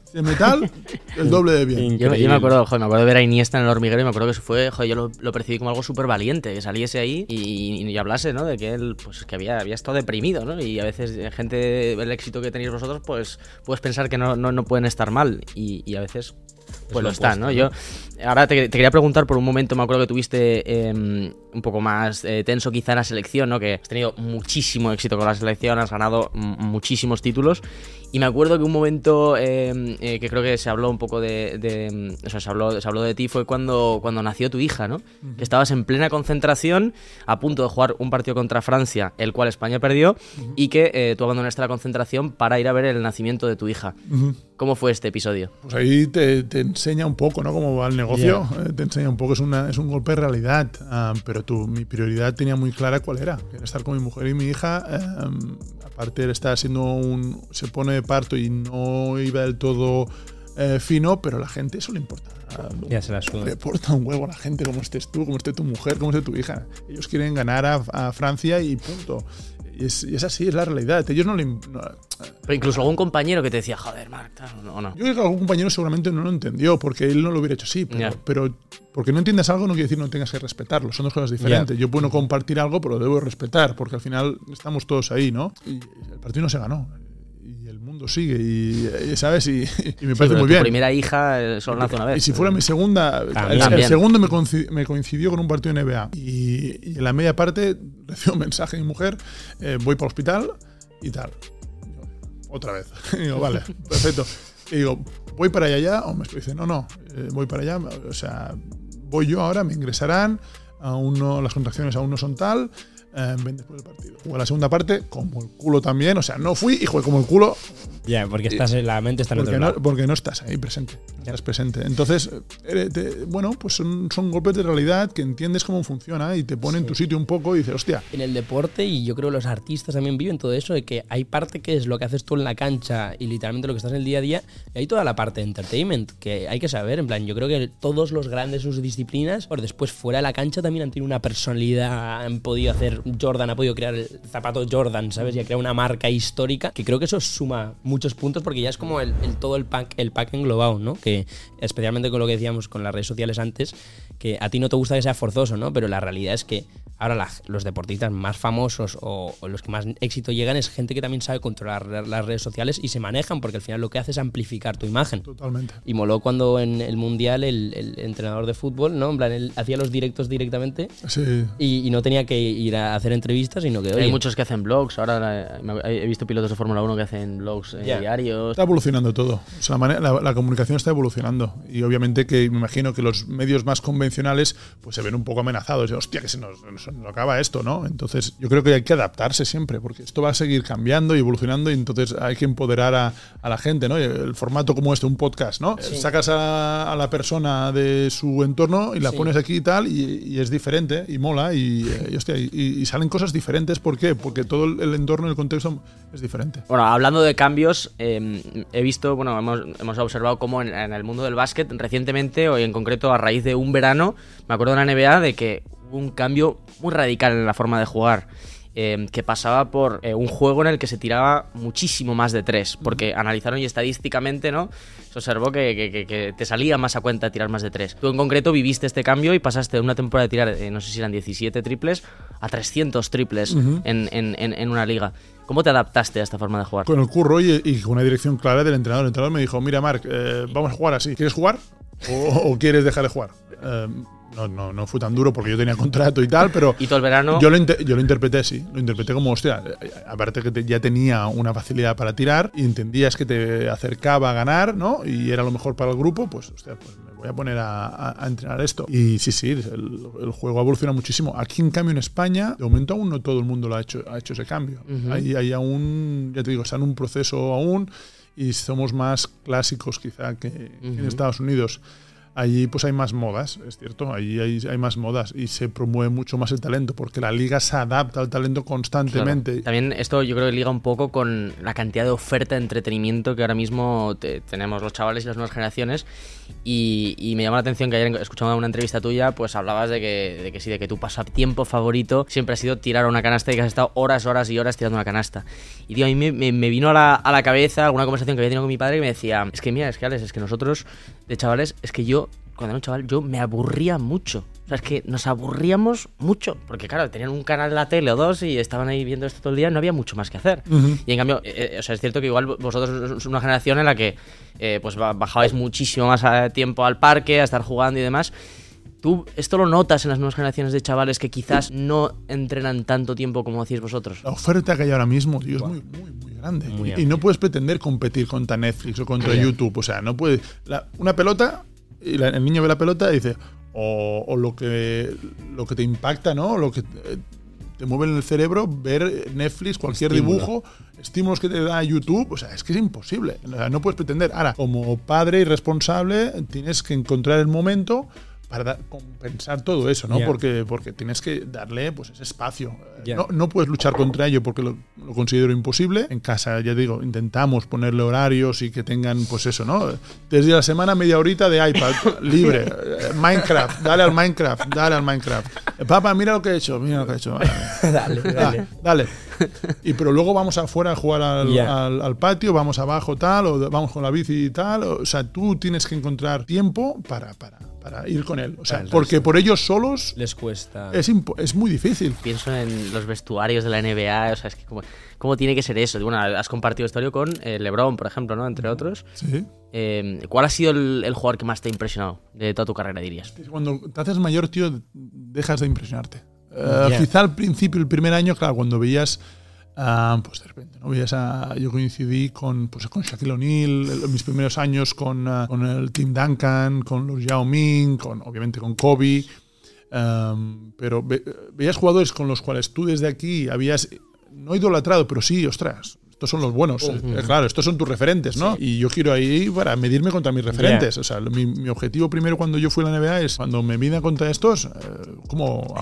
se me tal, el doble de bien. Yo, me acuerdo, joder, me acuerdo de ver a Iniesta en el hormiguero y me acuerdo que eso fue, joder, yo lo, lo percibí como algo súper valiente, que saliese ahí y, y hablase, ¿no? De que él, pues, que había, había estado deprimido, ¿no? Y a veces eh, gente, el éxito que tenéis vosotros, pues, puedes pensar que no, no, no pueden estar mal y, y a veces, pues lo lo están, ¿no? Yo, ahora te, te quería preguntar por un momento, me acuerdo que tuviste eh, un poco más eh, tenso quizá en la selección, ¿no? Que has tenido muchísimo éxito con la selección, has ganado muchísimos títulos y me acuerdo que un momento eh, eh, que creo que se habló un poco de, de, mm, o sea, se habló, se habló de ti fue cuando, cuando nació tu hija, ¿no? Que estabas en plena concentración, a punto de jugar un partido contra Francia, el cual España perdió, y que eh, tú abandonaste la concentración para ir a ver el nacimiento de tu hija. ¿Cómo fue este episodio? Pues ahí te, te enseña un poco, ¿no? Cómo va el negocio. Eh, te enseña un poco, es, una, es un golpe de realidad. Ah, pero tú, mi prioridad tenía muy clara cuál era. Era estar con mi mujer y mi hija. eh, aparte, él está haciendo un. Se pone de parto y no iba del todo eh, fino, pero a la gente eso le importa. Ya se la suda. Le importa un huevo a la gente cómo estés tú, cómo esté tu mujer, cómo esté tu hija. Ellos quieren ganar a, a Francia y punto. Y es, y es así, es la realidad. Ellos no le. no- Pero incluso algún compañero que te decía, joder, Marc, tal, o no. yo creo que algún compañero seguramente no lo entendió porque él no lo hubiera hecho así. Pero, porque no entiendas algo no quiere decir no tengas que respetarlo. Son dos cosas diferentes. Yo puedo no compartir algo, pero lo debo respetar porque al final estamos todos ahí, ¿no? Y el partido no se ganó. Mundo sigue y, ¿sabes? Y, y me Sí, parece pero muy tu bien. primera hija eh, solo nace una vez. Y si fuera mi segunda, el, el También. segundo me coincidió, me coincidió con un partido de NBA. Y, y en la media parte recibo un mensaje de mi mujer, eh, voy para el hospital y tal. Otra vez. Y digo, vale, perfecto. Y digo, ¿voy para allá ya? O me dice, no, no, eh, voy para allá. O sea, voy yo ahora, me ingresarán, aún no, las contracciones aún no son tal. Eh, ven después del partido. Jugué la segunda parte como el culo también, o sea, no fui y jugué como el culo Ya, porque estás en la mente está en porque otro no, lado. porque no estás ahí presente. no Estás presente. Entonces, eh, te- bueno, pues son, son golpes de realidad que entiendes cómo funciona y te pone en tu sitio un poco y dices, hostia, En el deporte, y yo creo que los artistas también viven todo eso, de que hay parte que es lo que haces tú en la cancha y literalmente lo que estás en el día a día, y hay toda la parte de entertainment, que hay que saber, en plan, yo creo que todos los grandes sus disciplinas, por después fuera de la cancha también han tenido una personalidad, han podido hacer, Jordan ha podido crear el zapato Jordan, ¿sabes? Y ha creado una marca histórica, que creo que eso suma muchos puntos porque ya es como el, el- todo el pack, el pack englobado, ¿no? Que especialmente con lo que decíamos con las redes sociales antes, que a ti no te gusta que sea forzoso, ¿no? Pero la realidad es que ahora la- los deportistas más famosos o, o los que más éxito llegan es gente que también sabe controlar la- las redes sociales y se manejan porque al final lo que hace es amplificar tu imagen. totalmente. Y moló cuando en el Mundial el, el entrenador de fútbol, ¿no? En plan, él hacía los directos directamente Sí. y, y no tenía que ir a hacer entrevistas, sino que, Hay oye, muchos que hacen blogs. Ahora he visto pilotos de Fórmula 1 que hacen blogs eh, diarios. Está evolucionando todo. O sea, la, manera- la- la comunicación está evolucionando. Y obviamente que me imagino que los medios más convencionales pues se ven un poco amenazados. Hostia, que se nos, nos acaba esto, ¿no? Entonces yo creo que hay que adaptarse siempre, porque esto va a seguir cambiando y evolucionando y entonces hay que empoderar a, a la gente, ¿no? El formato como este, un podcast, ¿no? Sacas a, a la persona de su entorno y la Sí. pones aquí y tal y, y es diferente y mola y, eh, y, hostia, y- y salen cosas diferentes. ¿Por qué? Porque todo el, el entorno y el contexto es diferente. Bueno, hablando de cambios, eh, he visto, bueno, hemos, hemos observado cómo en, en el mundo del básquet recientemente, o en concreto a raíz de un verano, me acuerdo de la NBA de que hubo un cambio muy radical en la forma de jugar. eh, que pasaba por eh, un juego en el que se tiraba muchísimo más de tres, porque analizaron y estadísticamente, ¿no? Se observó que, que- te salía más a cuenta tirar más de tres. Tú en concreto viviste este cambio y pasaste de una temporada de tirar, eh, no sé si eran 17 triples, a 300 triples en, en- en- en una liga. ¿Cómo te adaptaste a esta forma de jugar? con el curro y, y con una dirección clara del entrenador. El entrenador me dijo, mira Marc, eh, vamos a jugar así. ¿Quieres jugar o, o quieres dejar de jugar? Eh, no, no, no fue tan duro porque yo tenía contrato y tal, pero Y todo el verano. yo lo, yo lo interpreté así. Lo interpreté como, hostia, aparte que te- ya tenía una facilidad para tirar y entendías que te acercaba a ganar, ¿no? Y era lo mejor para el grupo, pues, hostia, pues me voy a poner a, a- a entrenar esto. Y sí, sí, el, el juego evoluciona muchísimo. Aquí, en cambio, en España, de momento aún no todo el mundo lo ha hecho, ha hecho ese cambio. hay, hay aún, ya te digo, está en un proceso aún y somos más clásicos quizá que, en. Estados Unidos. Allí pues hay más modas, es cierto, allí hay, hay más modas y se promueve mucho más el talento porque la liga se adapta al talento constantemente. También esto yo creo que liga un poco con la cantidad de oferta de entretenimiento que ahora mismo te- tenemos los chavales y las nuevas generaciones. Y, me llama la atención que ayer escuchando una entrevista tuya, pues hablabas de que, de que sí, de que tu pasatiempo favorito siempre ha sido tirar una canasta y que has estado horas, horas y horas tirando una canasta. Y tío, a mí me, me- me vino a la, a la cabeza alguna conversación que había tenido con mi padre que me decía, es que mira, es que Alex, es que nosotros de chavales, es que yo, cuando era un chaval, yo me aburría mucho. O sea, es que nos aburríamos mucho. Porque, claro, tenían un canal en la tele o dos y estaban ahí viendo esto todo el día, no había mucho más que hacer. Y en cambio, eh, eh, o sea, es cierto que igual vosotros sois una generación en la que eh, pues ba- bajabais muchísimo más a tiempo al parque, a estar jugando y demás. ¿Tú esto lo notas en las nuevas generaciones de chavales que quizás no entrenan tanto tiempo como hacéis vosotros? La oferta que hay ahora mismo, tío, es muy, muy, muy grande. Muy y, y no puedes pretender competir contra Netflix o contra. YouTube. O sea, no puedes. la- una pelota, y la- el niño ve la pelota y dice, o, o lo, que, lo que te impacta, ¿no? Lo que eh, te mueve en el cerebro, ver Netflix, cualquier Estímulo. dibujo, estímulos que te da YouTube. O sea, es que es imposible. O sea, no puedes pretender. Ahora, como padre y responsable, tienes que encontrar el momento. Para compensar todo eso, ¿no? Porque, porque tienes que darle pues, ese espacio. Ya. No, no puedes luchar contra ello porque lo, lo considero imposible. En casa, ya digo, intentamos ponerle horarios y que tengan, pues eso, ¿no? Desde la semana, media horita de iPad libre. Eh, Minecraft, dale al Minecraft, dale al Minecraft. Eh, Papá, mira lo que he hecho, mira lo que he hecho. Vale, dale, Ah, dale. dale. Y pero luego vamos afuera a jugar al, al- al patio, vamos abajo tal, o vamos con la bici y tal. O sea, tú tienes que encontrar tiempo para, para, para ir con él. O sea, porque por ellos solos Les cuesta. es, es muy difícil. Pienso en los vestuarios de la NBA, o sea, es que como, ¿cómo tiene que ser eso? Bueno, has compartido vestuario con eh, LeBron, por ejemplo, ¿no? Entre otros. Sí. Eh, ¿Cuál ha sido el, el jugador que más te ha impresionado de toda tu carrera, dirías? Cuando te haces mayor, tío, dejas de impresionarte. Eh. Quizá al principio, el primer año, claro, cuando veías, ah, pues de repente, ¿no? Yo coincidí con, pues, con Shaquille O'Neal, mis primeros años con, ah, con el Tim Duncan, con los Yao Ming, con, obviamente con Kobe. Um, pero ve- veías jugadores con los cuales tú desde aquí habías, no idolatrado, pero sí, ostras, estos son los buenos. Eh, claro, estos son tus referentes, ¿no? Y yo quiero ahí para medirme contra mis referentes. O sea, mi, mi objetivo primero cuando yo fui a la NBA es cuando me mida contra estos, eh, ¿cómo,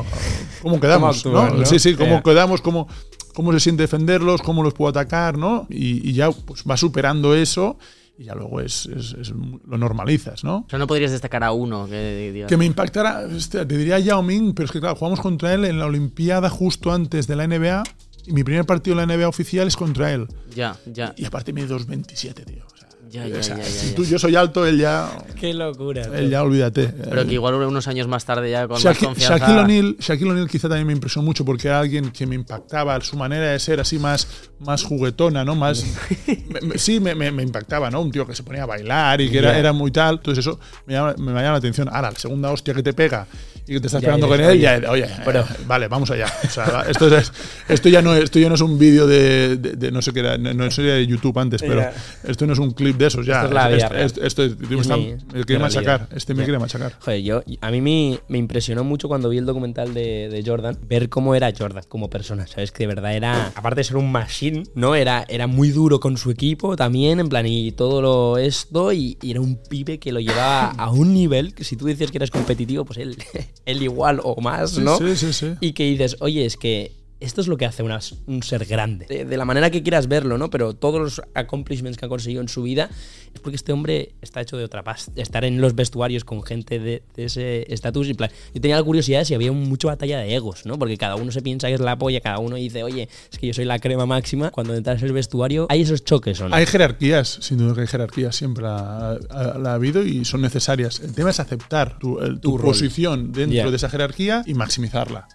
cómo quedamos? ¿Cómo actúan, ¿no? no? Sí, sí, cómo quedamos, cómo, cómo se siente defenderlos, cómo los puedo atacar, ¿no? Y, y ya pues va superando eso y ya luego es, es- es- lo normalizas, ¿no? O sea, no podrías destacar a uno que digas. Que me impactara, te diría Yao Ming, pero es que claro, jugamos contra él en la Olimpiada justo antes de la NBA y mi primer partido en la NBA oficial es contra él. Ya, ya. Y aparte me 2.27, tío. Ya, ya, o sea, ya, ya, si tú, yo soy alto, él ya, Qué locura. tío. él ya olvídate. Pero que igual unos años más tarde ya con más Shaqui- confianza. Shaquille O'Neal, Shaquille O'Neal quizá también me impresionó mucho porque era alguien que me impactaba, su manera de ser así más, más juguetona, ¿no? Más, me- me- sí, me, me- me impactaba, ¿no? Un tío que se ponía a bailar y que era, Ya. era muy tal. Entonces eso me llama, me llama la atención. Ahora, la segunda hostia que te pega y que te estás pegando con él, ya, oye, pero- eh, vale, vamos allá. O sea, esto, es, esto, ya no, esto ya no es un vídeo de, de- de no sé qué era, no, no sería de YouTube antes, pero esto no es un clip de esos ya. Esto es la vida Esto- real. esto- esto- me, Es está- mi- me mi quiere machacar. Este me quiere machacar. Joder, yo, a mí me, me impresionó mucho cuando vi el documental de, de Jordan, ver cómo era Jordan como persona, ¿sabes? Que de verdad era, aparte de ser un machine, ¿no? Era, era muy duro con su equipo también, en plan, y todo lo esto, y, y era un pibe que lo llevaba a un nivel que si tú decías que eras competitivo, pues él, él igual o más, ¿no? sí, sí, sí. Y que dices, oye, es que esto es lo que hace una- un ser grande. De, de la manera que quieras verlo, ¿no? Pero todos los accomplishments que ha conseguido en su vida es porque este hombre está hecho de otra pasta. Estar en los vestuarios con gente de, de ese estatus. y plan, Yo tenía la curiosidad de si había mucha batalla de egos, ¿no? Porque cada uno se piensa que es la polla, cada uno dice, oye, es que yo soy la crema máxima. Cuando entras en el vestuario, hay esos choques, ¿o no? Hay jerarquías, sin duda que hay jerarquías, siempre la, la- la ha habido y son necesarias. El tema es aceptar tu, el- tu Tu rol. posición dentro de esa jerarquía y maximizarla.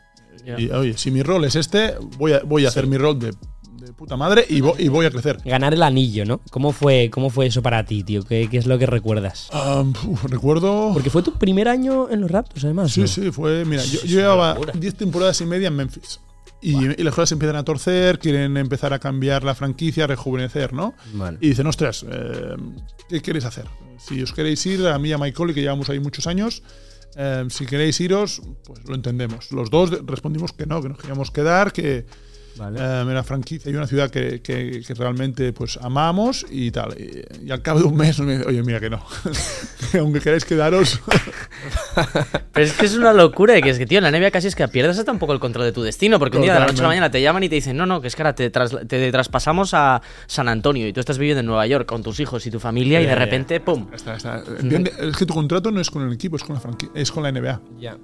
Ya. Y oye, si mi rol es este, voy a, voy a hacer mi rol de, de puta madre y, vo- y voy a crecer. Ganar el anillo, ¿no? ¿Cómo fue, cómo fue eso para ti, tío? ¿Qué, qué es lo que recuerdas? Ah, uf, recuerdo. Porque fue tu primer año en los Raptors, además. Sí, ¿no? sí, fue. Mira, yo, yo llevaba locura. 10 temporadas y media en Memphis. Y, y las cosas empiezan a torcer, quieren empezar a cambiar la franquicia, rejuvenecer, ¿no? Vale. Y dicen, ostras, eh, ¿qué queréis hacer? Si os queréis ir, a mí y a Michael, que llevamos ahí muchos años, eh, si queréis iros, pues lo entendemos. Los dos respondimos que no, que nos queríamos quedar, que Vale. eh, era franquicia y una ciudad que, que- que realmente pues amamos y tal. Y, y al cabo de un mes, oye, mira que no. Que Aunque queráis quedaros, Pero es que es una locura, que es que, tío, en la NBA casi es que pierdes hasta un poco el control de tu destino, porque un día de la noche a la mañana te llaman y te dicen, no, no, que es que ahora te, tras- te traspasamos a San Antonio y tú estás viviendo en Nueva York con tus hijos y tu familia y Ya, de repente, ¡pum! Está, está. Es que tu contrato no es con el equipo, es con la, es con la NBA. Ya.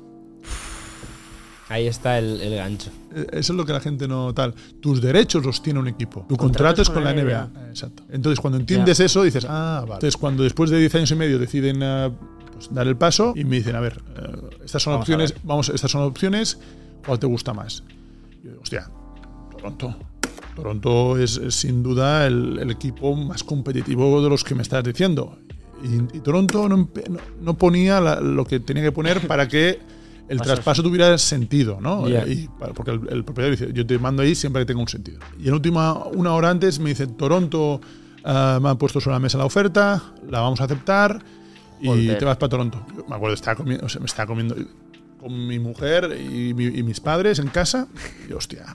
Ahí está el, el gancho. Eh, Eso es lo que la gente no tal. Tus derechos los tiene un equipo. Tu contrato es con la NBA. Exacto. Entonces, cuando entiendes eso, dices, ah, vale. Entonces, cuando después de 10 años y medio deciden eh, pues, dar el paso y me dicen, a ver, eh, estas son Vamos opciones, vamos, estas son opciones, ¿cuál te gusta más? Yo digo, hostia, Toronto. Toronto es, es sin duda el, el equipo más competitivo de los que me estás diciendo. Y, y Toronto no, no- no ponía la- lo que tenía que poner para que el traspaso tuviera sentido, ¿no? Y porque el, el propietario dice, yo te mando ahí siempre que tenga un sentido. Y en última, una hora antes me dice, Toronto ah, me ha puesto sobre la mesa la oferta, la vamos a aceptar y te vas para Toronto. Yo me acuerdo, estaba comiendo, o sea, me estaba comiendo con mi mujer y, mi- y mis padres en casa y hostia,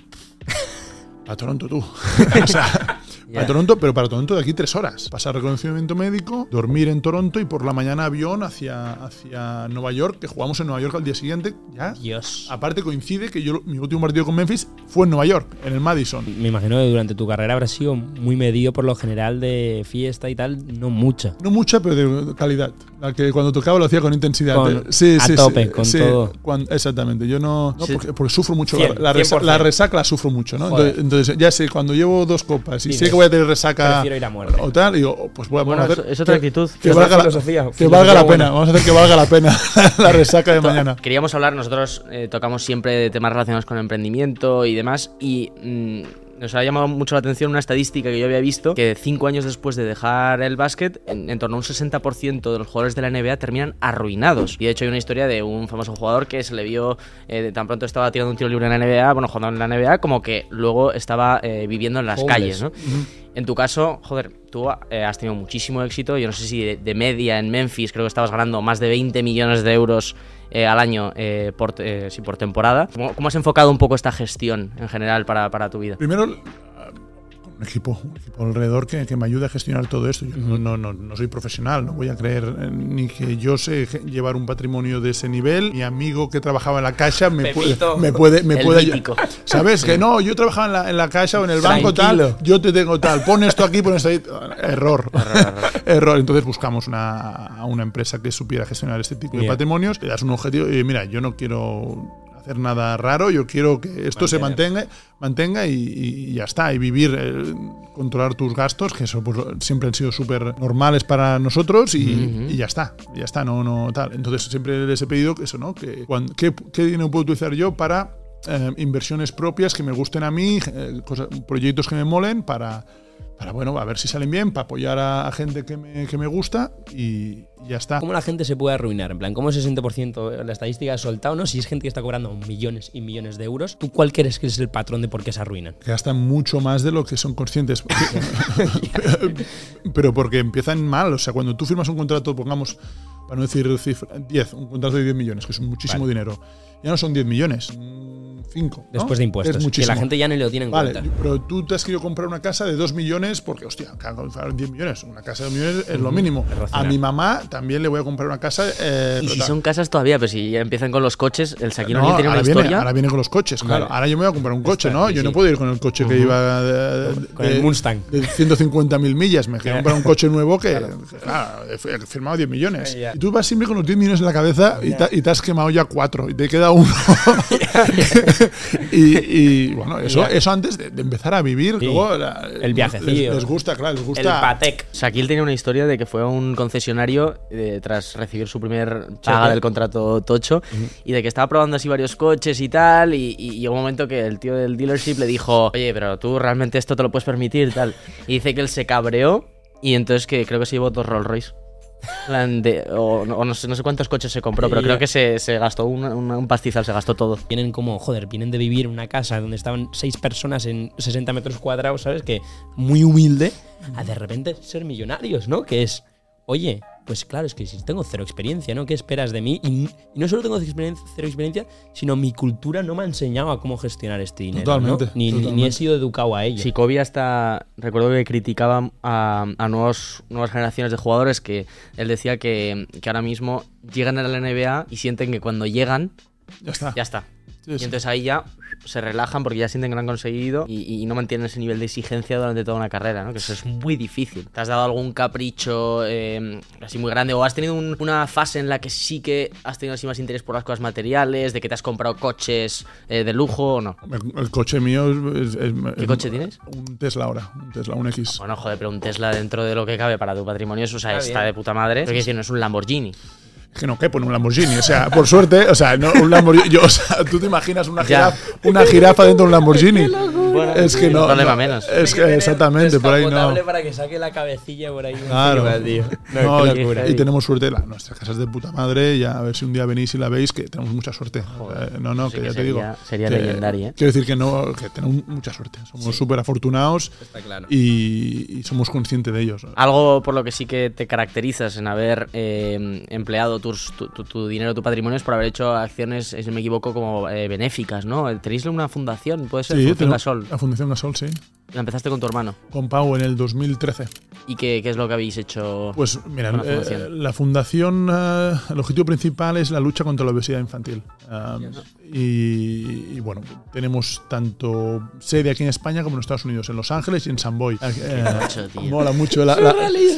a Toronto tú. o sea, A Toronto, pero para Toronto de aquí tres horas. Pasar reconocimiento médico, dormir en Toronto y por la mañana avión hacia, hacia Nueva York, que jugamos en Nueva York al día siguiente. Ya. Dios. Aparte coincide que yo mi último partido con Memphis fue en Nueva York, en el Madison. Me imagino que durante tu carrera habrás sido muy medido por lo general de fiesta y tal, no mucha. No mucha, pero de calidad. La que cuando tocaba lo hacía con intensidad. Con- sí, a sí, tope, sí, con sí, todo. cuan- exactamente. Yo no. no, Sí. porque, porque sufro mucho. La, la resa- 100%. la resaca la sufro mucho, ¿no? Entonces, entonces, ya sé, cuando llevo dos copas y sé que voy a tener resaca ir a muerte. o tal, digo, oh, pues voy a Bueno, vamos a es- hacer es otra que- actitud. Que, Es valga, la, filosofía, que filosofía valga la buena. pena. Vamos a hacer que valga la pena la resaca de mañana. Queríamos hablar, nosotros eh, tocamos siempre de temas relacionados con emprendimiento y demás, y mm, nos ha llamado mucho la atención una estadística que yo había visto, que cinco años después de dejar el básquet, en, en torno a un 60% de los jugadores de la NBA terminan arruinados. Y de hecho hay una historia de un famoso jugador que se le vio, eh, tan pronto estaba tirando un tiro libre en la NBA, bueno, jugando en la NBA, como que luego estaba eh, viviendo en las Homeless. calles, ¿no? En tu caso, joder, tú eh, has tenido muchísimo éxito. Yo no sé si de, de media en Memphis creo que estabas ganando más de 20 millones de euros eh, al año eh, por, eh, sí, por temporada. ¿Cómo, has enfocado un poco esta gestión en general para, para tu vida? Primero, un equipo, un equipo alrededor que, que me ayude a gestionar todo esto. Yo no, no, no, no soy profesional, no voy a creer eh, ni que yo sé llevar un patrimonio de ese nivel. Mi amigo que trabajaba en la caixa me puede, me puede, me El puede mítico. ¿Sabes? Que no, yo trabajaba en la, en la caixa o en el banco Tranquilo. tal, yo te tengo tal, pon esto aquí, pon esto ahí. Error. Error. Entonces buscamos una, a una empresa que supiera gestionar este tipo de patrimonios, le das un objetivo y mira, yo no quiero hacer nada raro, yo quiero que esto se mantenga, mantenga y, y ya está, y vivir, eh, controlar tus gastos, que eso pues, siempre han sido súper normales para nosotros y, y ya está, ya está, no, no tal. Entonces siempre les he pedido que eso, ¿no? Que, ¿qué, qué dinero puedo utilizar yo para eh, inversiones propias que me gusten a mí, eh, cosas- proyectos que me molen para, para, bueno, a ver si salen bien, para apoyar a, a gente que me, que me gusta y, y ya está. ¿Cómo la gente se puede arruinar? En plan, ¿cómo ese 60% la estadística ha soltado, no? Si es gente que está cobrando millones y millones de euros, ¿tú cuál crees que es el patrón de por qué se arruinan? que gastan mucho más de lo que son conscientes. Pero porque empiezan mal. O sea, cuando tú firmas un contrato, pongamos, para no decir cifra, 10, un contrato de 10 millones, que es muchísimo Vale. dinero, ya no son 10 millones, 5. Después de impuestos. Es que muchísimo. la gente ya ni lo tiene en Vale, cuenta. pero tú te has querido comprar una casa de 2 millones porque, hostia, claro, 10 millones. Una casa de 2 millones es lo mínimo. es A mi mamá también le voy a comprar una casa. eh, Y si tal. son casas todavía, pero si ya empiezan con los coches, el Saquino No, tiene una ahora, viene, historia. ahora viene con los coches, claro. Vale. Ahora yo me voy a comprar un coche, Está, ¿no? sí, Yo no puedo ir con el coche que iba de, de- Con el Mustang. de 150.000 millas. Me quiero comprar un coche nuevo que, que, claro, he firmado 10 millones. Y tú vas siempre con los 10 millones en la cabeza y te, y te has quemado ya 4 y te queda uno. y, y, bueno, eso, Ya. eso antes de, de empezar a vivir. Sí. luego la- El viajecillo. Les, les gusta, claro, les El gusta. Patec. Shaquille tenía una historia de que fue a un concesionario eh, tras recibir su primer paga del contrato tocho y de que estaba probando así varios coches y tal y, y llegó un momento que el tío del dealership le dijo oye pero tú realmente esto te lo puedes permitir tal y dice que él se cabreó y entonces que creo que se llevó dos Rolls Royce de- o, no- o no, sé, no sé cuántos coches se compró pero creo que se, se gastó un, un- un pastizal se gastó todo Vienen como, joder, vienen de vivir en una casa donde estaban seis personas en 60 metros cuadrados, ¿sabes? Que muy humilde, a de repente ser millonarios, ¿no? Que es, oye, pues claro, es que si tengo cero experiencia, ¿no? ¿Qué esperas de mí? Y, y no solo tengo experiencia- cero experiencia, sino mi cultura no me ha enseñado a cómo gestionar este dinero. ¿no? Totalmente, Ni, ni- ni he sido educado a ello. Sí, Kobe hasta. Recuerdo que criticaba a, a nuevos, nuevas generaciones de jugadores que él decía que, que ahora mismo llegan a la NBA y sienten que cuando llegan, Ya está. ya está. Sí, Y entonces ahí ya se relajan porque ya sienten que lo han conseguido y, y no mantienen ese nivel de exigencia durante toda una carrera, ¿no? Que eso es muy difícil. ¿Te has dado algún capricho eh, así muy grande o has tenido un- una fase en la que sí que has tenido así más interés por las cosas materiales, de que te has comprado coches eh, de lujo o no? El, el coche mío es. es- ¿Qué es- coche tienes? Un Tesla ahora. Un Tesla, un X. Bueno, joder, pero un Tesla dentro de lo que cabe para tu patrimonio, eso, o sea, Está de puta madre. Pero quiero decir, no es un Lamborghini. Es que no quepo en un Lamborghini. O sea, por suerte, o sea, no, un Lamborghini. Yo, o sea, tú te imaginas una jirafa, una jirafa dentro de un Lamborghini. es que no. Un problema no, menos. Es que exactamente, por ahí no. para que saque la cabecilla por ahí. Claro. encima, tío. No, No, qué y- locura. y tenemos suerte, la, nuestras casas de puta madre, ya a ver si un día venís y la veis, que tenemos mucha suerte. Eh, no, no, Sí que que ya te digo. sería- que- legendaria, ¿eh? Quiero decir que no, que tenemos mucha suerte. Somos súper afortunados Está claro. y, y somos conscientes de ellos. Algo por lo que sí que te caracterizas en haber eh, empleado tus- tu, tu- tu dinero, tu patrimonio, es por haber hecho acciones, si no me equivoco, como eh, benéficas, ¿no? Tenéis una fundación, puede ser, Sí, Fundación Gasol. La Fundación Gasol, sí. La empezaste con tu hermano. Con Pau en el 2013. ¿Y qué, qué es lo que habéis hecho? Pues mira, con la eh, fundación? la fundación, eh, el objetivo principal es la lucha contra la obesidad infantil. Y, y, bueno, tenemos tanto sede aquí en España como en Estados Unidos, en Los Ángeles y en San Boy. Eh, mola mucho, la, la-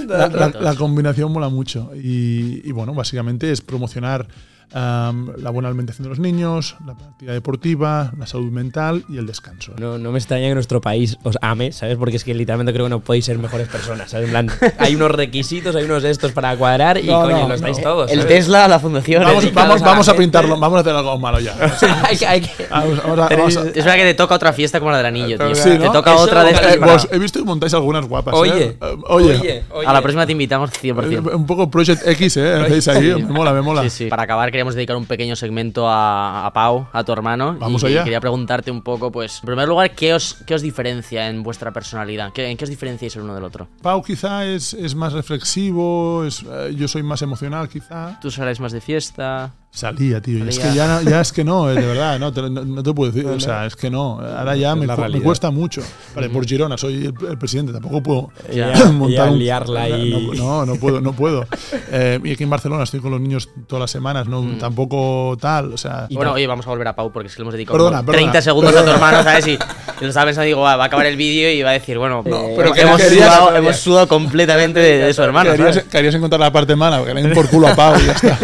la- la- la combinación mola mucho. Y, y bueno, básicamente es promocionar la buena alimentación de los niños, la actividad deportiva, la salud mental y el descanso. No, no me extraña que nuestro país os ame, ¿sabes? Porque es que literalmente creo que no podéis ser mejores personas, ¿sabes? En plan, hay unos requisitos, hay unos estos para cuadrar y No, coño, no, lo estáis no. todos. El. Tesla, la fundación. Vamos, el- vamos, a vamos a gente. pintarlo, vamos a hacer algo malo ya. hay que, hay que- Vamos- vamos a- vamos a- Es verdad que te toca otra fiesta como la del anillo, tío. Sí, Te toca Eso otra de Eh, para- vos, he visto que montáis algunas guapas. Oye, ¿eh? Eh, oye, oye, oye. A la próxima te invitamos 100%. Un poco Project X, ¿eh? Hacéis ahí, me mola, me mola. Sí, sí. Para acabar, queríamos dedicar un pequeño segmento a, a Pau, a tu hermano. Vamos y allá. quería preguntarte un poco, pues, en primer lugar, ¿qué os, qué os diferencia en vuestra personalidad? ¿Qué, ¿En qué os diferenciáis el uno del otro? Pau quizá es, es más reflexivo, es, eh, yo soy más emocional quizá. ¿Tú sales más de fiesta? Salía, tío. y Es Salía. que ya, no- ya es que no, eh, de verdad, no te, no, no te puedo decir. O sea, es que no. Ahora ya me, cu- me cuesta mucho. Vale, por Girona, soy el, el presidente, tampoco puedo Ya, montar ya un. liarla ahí. No, no, no puedo, no puedo. Eh, y aquí en Barcelona estoy con los niños todas las semanas, no, tampoco tal. O sea, Y bueno, oye, vamos a volver a Pau porque es que le hemos dedicado Perdona, perdona, 30 segundos a tu perdona. hermano, ¿sabes? Y lo estaba pensando digo, "Va, va a acabar el vídeo y va a decir, bueno, eh, pero hemos, querías- sudado, hemos sudado completamente de, de su hermano. querías, ¿sabes? querías encontrar la parte mala, que le den por culo a Pau y ya está.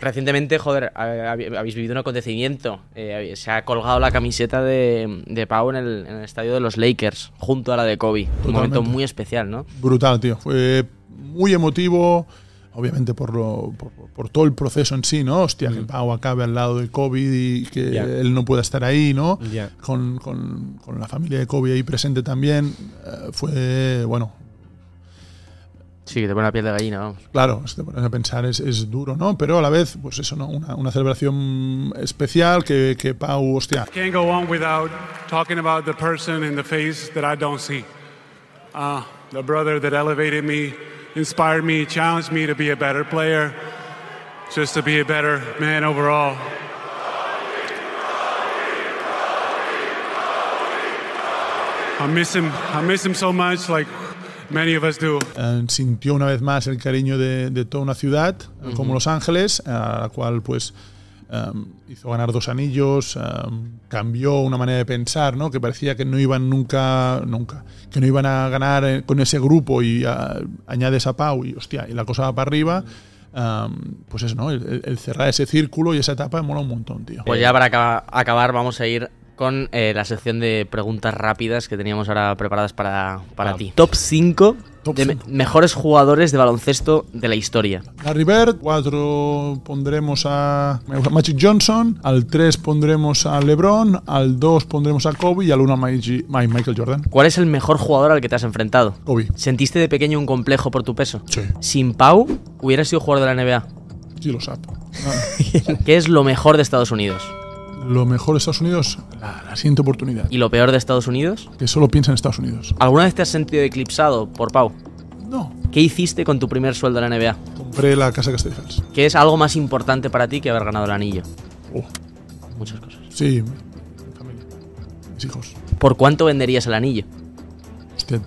Recientemente, joder, ha- hab- habéis vivido un acontecimiento. Eh, se ha colgado la camiseta de, de Pau en el, en el estadio de los Lakers, junto a la de Kobe. Un momento muy especial, ¿no? Brutal, tío. Fue muy emotivo, obviamente por, lo, por, por todo el proceso en sí, ¿no? Hostia, que Pau acabe al lado de Kobe y que él no pueda estar ahí, ¿no? Con, con- con la familia de Kobe ahí presente también. eh, fue, bueno, Sí, que te pone la piel de gallina, vamos. claro, si te pones a pensar es, es duro, ¿no? Pero a la vez, pues eso, ¿no? Una, una celebración especial que, que Pau, hostia, Can't go on without talking about the person in the face that I don't see. Uh, the brother that elevated me, inspired me, challenged me to be a better player, just to be a better man overall. I miss him. I miss him so much, like many of us do. eh, sintió una vez más el cariño de, de toda una ciudad, eh, como Los Ángeles, a la cual pues em, hizo ganar dos anillos, em, cambió una manera de pensar, ¿no? Que parecía que no iban nunca, nunca, que no iban a ganar eh, con ese grupo y añades a Pau y hostia, y la cosa va para arriba. em, pues eso, ¿no? El, el- cerrar ese círculo y esa etapa mola un montón, tío. Pues ya para acaba- acabar vamos a ir con eh, la sección de preguntas rápidas que teníamos ahora preparadas para, para ti. Top 5 Top de me- mejores jugadores de baloncesto de la historia. Larry Bird, 4 pondremos a Magic Johnson, al 3 pondremos a LeBron, al 2 pondremos a Kobe y al 1 a Mike- Michael Jordan. ¿Cuál es el mejor jugador al que te has enfrentado? Kobe. ¿Sentiste de pequeño un complejo por tu peso? Sí, Sin Pau, hubieras sido jugador de la NBA. sí lo sabe. ¿Qué es lo mejor de Estados Unidos? Lo mejor de Estados Unidos, la, la siguiente oportunidad. ¿Y lo peor de Estados Unidos? Que solo piensa en Estados Unidos. ¿Alguna vez te has sentido eclipsado por Pau? No, ¿Qué hiciste con tu primer sueldo en la NBA? compré la casa Castelldefels. ¿Qué es algo más importante para ti que haber ganado el anillo? Oh, Muchas cosas. sí, mi familia, mis hijos. ¿Por cuánto venderías el anillo? Hostia,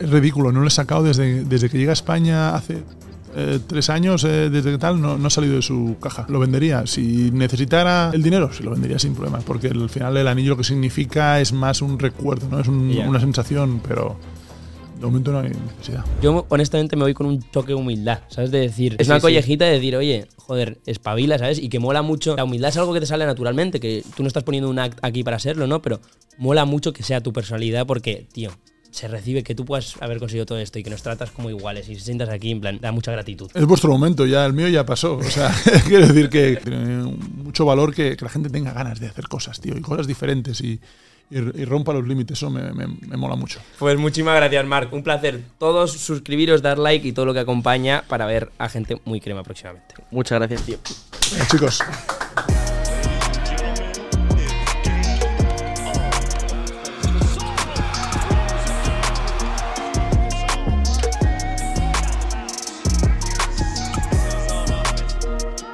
es ridículo, no lo he sacado desde, desde que llegué a España hace eh, tres años, eh, desde que tal, no, no ha salido de su caja. Lo vendería. Si necesitara el dinero, sí lo vendería sin problema, porque al final el anillo lo que significa es más un recuerdo, ¿no? Es un- una sensación, pero de momento no hay necesidad. Yo honestamente me voy con un toque de humildad, ¿sabes? De decir, es una sí. collejita de decir, oye, joder, espabila, ¿sabes? Y que mola mucho. La humildad es algo que te sale naturalmente, que tú no estás poniendo un act aquí para serlo, ¿no? Pero mola mucho que sea tu personalidad porque, tío, se recibe que tú puedas haber conseguido todo esto y que nos tratas como iguales y se sientas aquí, en plan, da mucha gratitud. Es vuestro momento, ya el mío ya pasó. O sea, quiero decir que tiene mucho valor que, que la gente tenga ganas de hacer cosas, tío, y cosas diferentes y, y, y rompa los límites. Eso me, me- me mola mucho. Pues muchísimas gracias, Marc. Un placer. Todos suscribiros, dar like y todo lo que acompaña para ver a gente muy crema próximamente. Muchas gracias, tío. Bueno, chicos,